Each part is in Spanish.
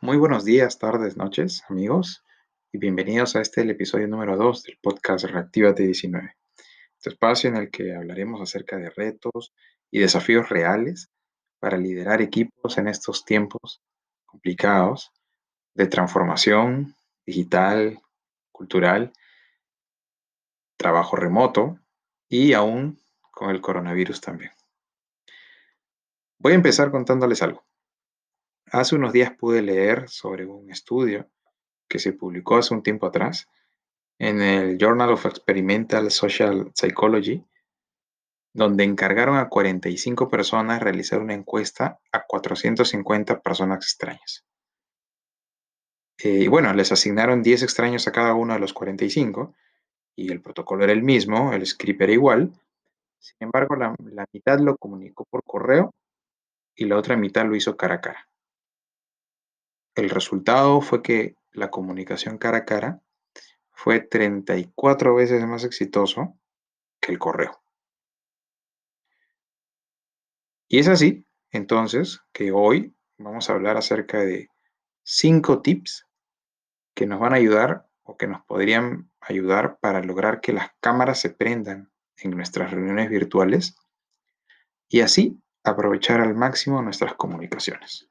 Muy buenos días, tardes, noches, amigos, y bienvenidos a este el episodio número 2 del podcast Reactívate 19. Este espacio en el que hablaremos acerca de retos y desafíos reales para liderar equipos en estos tiempos complicados de transformación digital, cultural, trabajo remoto y aún con el coronavirus también. Voy a empezar contándoles algo. Hace unos días pude leer sobre un estudio que se publicó hace un tiempo atrás en el Journal of Experimental Social Psychology, donde encargaron a 45 personas realizar una encuesta a 450 personas extrañas. Eh, y bueno, les asignaron 10 extraños a cada uno de los 45 y el protocolo era el mismo, el script era igual. Sin embargo, la, la mitad lo comunicó por correo y la otra mitad lo hizo cara a cara. El resultado fue que la comunicación cara a cara fue 34 veces más exitoso que el correo. Y es así, entonces, que hoy vamos a hablar acerca de cinco tips que nos van a ayudar o que nos podrían ayudar para lograr que las cámaras se prendan en nuestras reuniones virtuales y así aprovechar al máximo nuestras comunicaciones.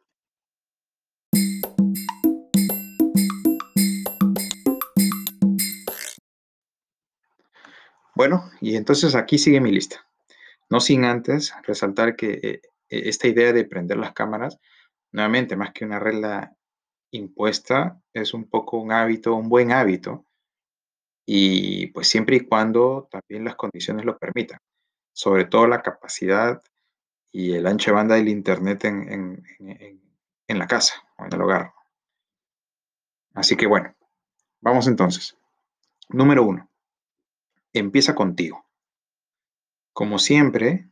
Bueno, y entonces aquí sigue mi lista. No sin antes resaltar que eh, e, esta idea de prender las cámaras, nuevamente, más que una regla impuesta, es un poco un hábito, un buen hábito, y pues siempre y cuando también las condiciones lo permitan, sobre todo la capacidad y el ancho de banda del Internet en, en la casa o en el hogar. Así que bueno, vamos entonces. Número uno empieza contigo. Como siempre,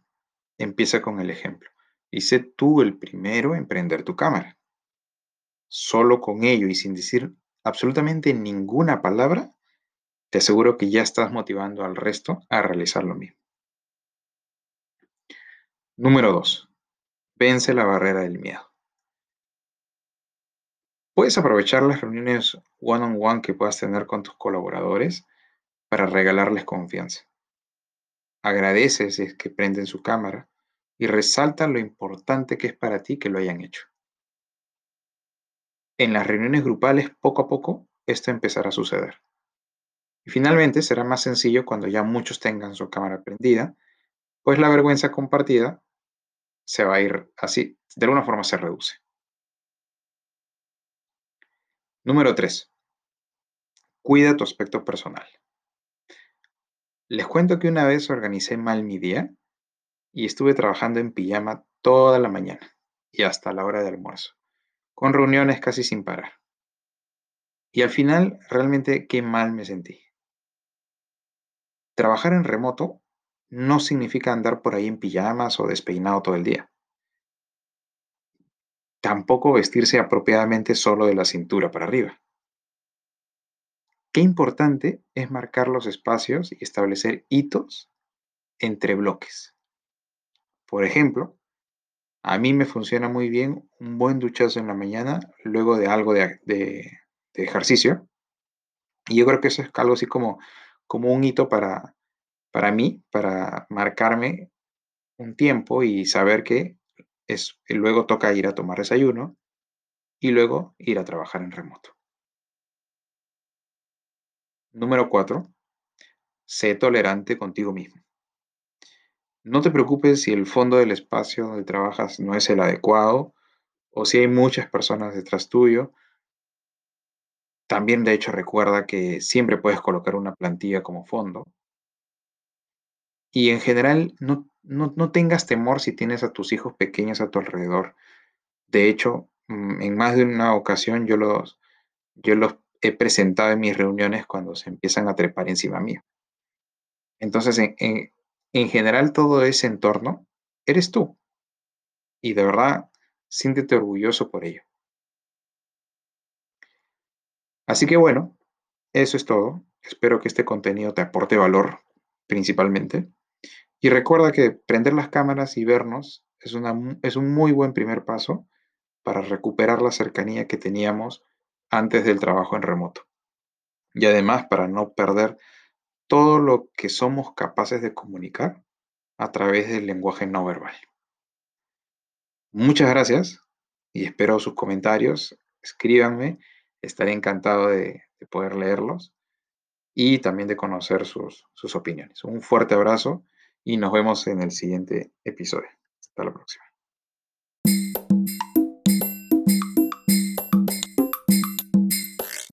empieza con el ejemplo y sé tú el primero en prender tu cámara. Solo con ello y sin decir absolutamente ninguna palabra, te aseguro que ya estás motivando al resto a realizar lo mismo. Número 2. Vence la barrera del miedo. Puedes aprovechar las reuniones one-on-one -on -one que puedas tener con tus colaboradores para regalarles confianza. Agradeces si es que prenden su cámara y resaltan lo importante que es para ti que lo hayan hecho. En las reuniones grupales, poco a poco, esto empezará a suceder. Y finalmente será más sencillo cuando ya muchos tengan su cámara prendida, pues la vergüenza compartida se va a ir así, de alguna forma se reduce. Número 3. Cuida tu aspecto personal. Les cuento que una vez organicé mal mi día y estuve trabajando en pijama toda la mañana y hasta la hora de almuerzo, con reuniones casi sin parar. Y al final, realmente qué mal me sentí. Trabajar en remoto no significa andar por ahí en pijamas o despeinado todo el día. Tampoco vestirse apropiadamente solo de la cintura para arriba. Qué importante es marcar los espacios y establecer hitos entre bloques. Por ejemplo, a mí me funciona muy bien un buen duchazo en la mañana luego de algo de, ejercicio. Y yo creo que eso es algo así como, como un hito para, para mí, para marcarme un tiempo y saber que es, luego toca ir a tomar desayuno y luego ir a trabajar en remoto. Número 4. Sé tolerante contigo mismo. No te preocupes si el fondo del espacio donde trabajas no es el adecuado o si hay muchas personas detrás tuyo. También, de hecho, recuerda que siempre puedes colocar una plantilla como fondo. Y en general, no, no, tengas temor si tienes a tus hijos pequeños a tu alrededor. De hecho, mm, en más de una ocasión yo los, yo los presentado en mis reuniones cuando se empiezan a trepar encima mío. Entonces, en, general, todo ese entorno eres tú. Y de verdad, siéntete orgulloso por ello. Así que bueno, eso es todo. Espero que este contenido te aporte valor principalmente. Y recuerda que prender las cámaras y vernos es, una, es un muy buen primer paso para recuperar la cercanía que teníamos antes del trabajo en remoto. Y además para no perder todo lo que somos capaces de comunicar a través del lenguaje no verbal. Muchas gracias y espero sus comentarios. Escríbanme, estaré encantado de, poder leerlos y también de conocer sus, sus opiniones. Un fuerte abrazo y nos vemos en el siguiente episodio. Hasta la próxima.